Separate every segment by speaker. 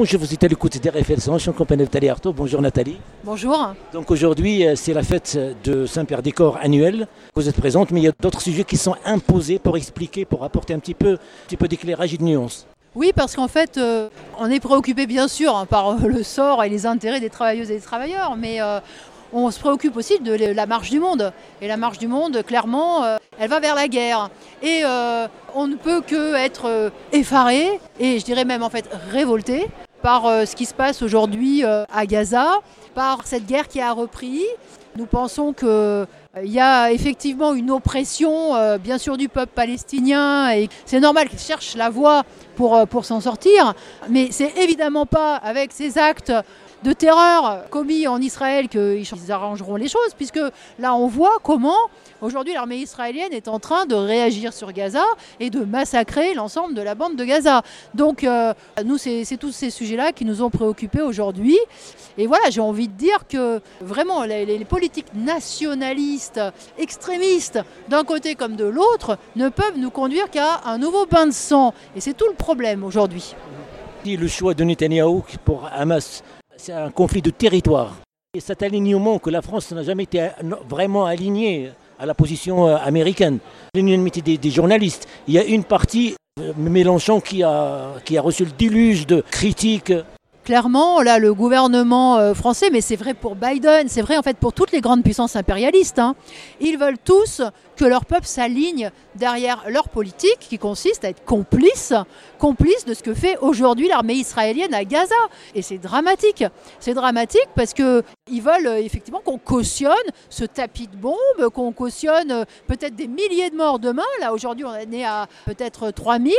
Speaker 1: Bonjour, vous êtes à l'écoute d'RFL 100, je suis en compagnie de Nathalie Artaud. Bonjour Nathalie.
Speaker 2: Bonjour.
Speaker 1: Donc aujourd'hui, euh, c'est la fête de Saint-Père des Corps annuelle. Vous êtes présente, mais il y a d'autres sujets qui sont imposés pour expliquer, pour apporter un petit peu, un petit peu d'éclairage et de nuance.
Speaker 2: Oui, parce qu'en fait, euh, on est préoccupé bien sûr hein, par euh, le sort et les intérêts des travailleuses et des travailleurs, mais euh, on se préoccupe aussi de la marche du monde. Et la marche du monde, clairement, euh, elle va vers la guerre. Et euh, on ne peut que être effaré, et je dirais même en fait révolté, par euh, ce qui se passe aujourd'hui euh, à Gaza, par cette guerre qui a repris. Nous pensons qu'il y a effectivement une oppression, euh, bien sûr, du peuple palestinien, et c'est normal qu'il cherche la voie pour, euh, pour s'en sortir, mais c'est évidemment pas avec ces actes de terreur commis en Israël qu'ils arrangeront les choses, puisque là on voit comment aujourd'hui l'armée israélienne est en train de réagir sur Gaza et de massacrer l'ensemble de la bande de Gaza. Donc euh, nous, c'est tous ces sujets-là qui nous ont préoccupés aujourd'hui. Et voilà, j'ai envie de dire que vraiment les, politiques nationalistes, extrémistes, d'un côté comme de l'autre, ne peuvent nous conduire qu'à un nouveau bain de sang. Et c'est tout le problème aujourd'hui.
Speaker 1: Le choix de Netanyahou pour Hamas, c'est un conflit de territoire. Et cet alignement que la France n'a jamais été vraiment alignée à la position euh, américaine, l'unanimité des, des journalistes. Il y a une partie, euh, Mélenchon, qui a, qui a reçu le déluge de critiques.
Speaker 2: Clairement, là, le gouvernement euh, français, mais c'est vrai pour Biden, c'est vrai en fait pour toutes les grandes puissances impérialistes, hein, ils veulent tous que leur peuple s'aligne derrière leur politique qui consiste à être complice, complice de ce que fait aujourd'hui l'armée israélienne à Gaza. Et c'est dramatique. C'est dramatique parce que ils veulent euh, effectivement qu'on cautionne ce tapis de bombes, qu'on cautionne euh, peut-être des milliers de morts demain. Là, aujourd'hui, on est à peut-être 3000,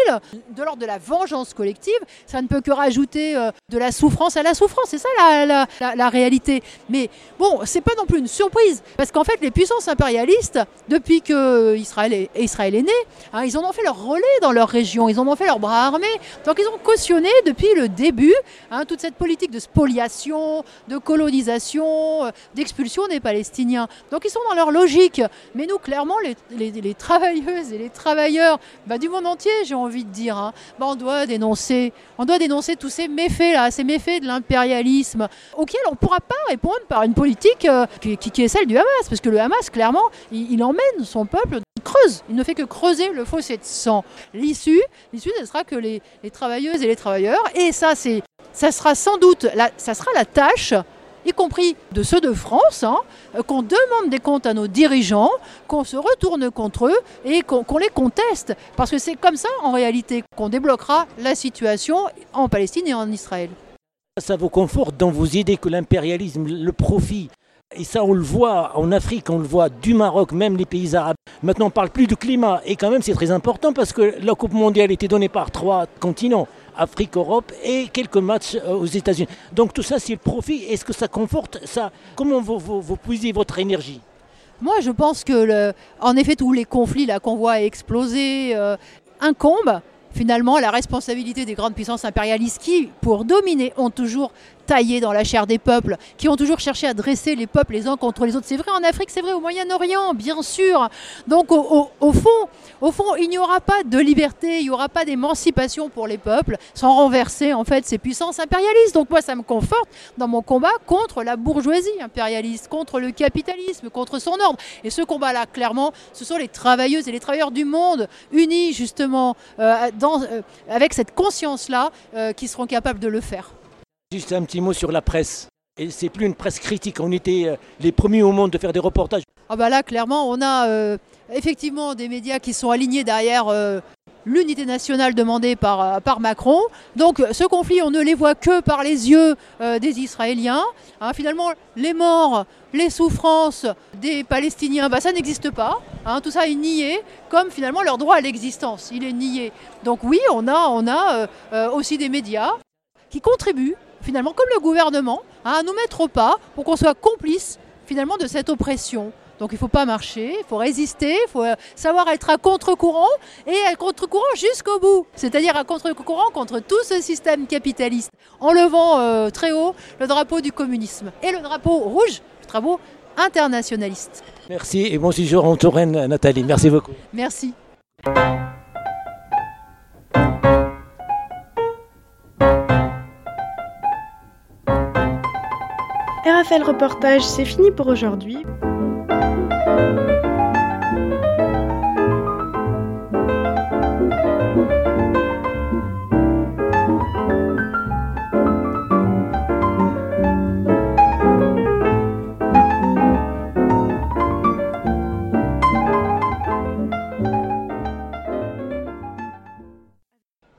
Speaker 2: de l'ordre de la vengeance collective. Ça ne peut que rajouter euh, de la souffrance à la souffrance. C'est ça la, la- la- la réalité. Mais bon, c'est pas non plus une surprise parce qu'en fait, les puissances impérialistes, depuis que Israël est, Israël est né, hein, ils en ont fait leur relais dans leur région, ils en ont fait leur bras armé. Donc, ils ont cautionné depuis le début hein, toute cette politique de spoliation, de colonisation, euh, d'expulsion des Palestiniens. Donc, ils sont dans leur logique. Mais nous, clairement, les, travailleuses et les travailleurs bah, du monde entier, j'ai envie de dire, hein, bah, on doit dénoncer, on doit dénoncer tous ces méfaits là, ces méfaits de l'impérialisme, auxquels on ne pourra pas répondre par une politique euh, qui, est celle du Hamas, parce que le Hamas, clairement, il emmène son peuple, il creuse, il ne fait que creuser le fossé de sang. L'issue, l'issue, ce sera que les, travailleuses et les travailleurs, et ça, c'est, ça sera sans doute, la, ça sera la tâche y compris de ceux de France, hein, euh, qu'on demande des comptes à nos dirigeants, qu'on se retourne contre eux et qu'on les conteste. Parce que c'est comme ça, en réalité, qu'on débloquera la situation en Palestine et en Israël.
Speaker 1: Ça vous conforte dans vos idées que l'impérialisme, le profit, et ça on le voit en Afrique, on le voit du Maroc, même les pays arabes. Maintenant on parle plus du climat, et quand même c'est très important parce que la Coupe mondiale était donnée par trois continents, Afrique, Europe et quelques matchs euh, aux États-Unis. Donc tout ça c'est le profit, est-ce que ça conforte ça? Comment vous, vous, vous puisez votre énergie?
Speaker 2: Moi, je pense que, en effet, tous les conflits qu'on voit exploser euh, incombent. Finalement la responsabilité des grandes puissances impérialistes qui, pour dominer, ont toujours taillé dans la chair des peuples, qui ont toujours cherché à dresser les peuples les uns contre les autres. C'est vrai en Afrique, c'est vrai au Moyen-Orient, bien sûr. Donc, au, fond, au fond, il n'y aura pas de liberté, il n'y aura pas d'émancipation pour les peuples sans renverser en fait ces puissances impérialistes. Donc moi, ça me conforte dans mon combat contre la bourgeoisie impérialiste, contre le capitalisme, contre son ordre. Et ce combat-là, clairement, ce sont les travailleuses et les travailleurs du monde unis justement euh, euh, avec cette conscience-là euh, qui seront capables de le faire.
Speaker 1: Juste un petit mot sur la presse. Et c'est plus une presse critique, on était euh, les premiers au monde de faire des reportages.
Speaker 2: Ah bah là, clairement, on a euh, effectivement des médias qui sont alignés derrière euh, l'unité nationale demandée par, Macron. Donc ce conflit, on ne les voit que par les yeux des Israéliens. Hein, finalement, les morts, les souffrances des Palestiniens, bah, ça n'existe pas. Hein, tout ça est nié, comme finalement leur droit à l'existence, il est nié. Donc oui, on a, on a aussi des médias qui contribuent, finalement, comme le gouvernement, à nous mettre au pas pour qu'on soit complice finalement de cette oppression. Donc il ne faut pas marcher, il faut résister, il faut euh, savoir être à contre-courant et à contre-courant jusqu'au bout. C'est-à-dire à contre-courant contre tout ce système capitaliste en levant euh, très haut le drapeau du communisme et le drapeau rouge, le drapeau internationaliste.
Speaker 1: Merci et bon séjour en Touraine, Nathalie. Merci beaucoup.
Speaker 2: Merci.
Speaker 3: Raphaël Reportage, c'est fini pour aujourd'hui.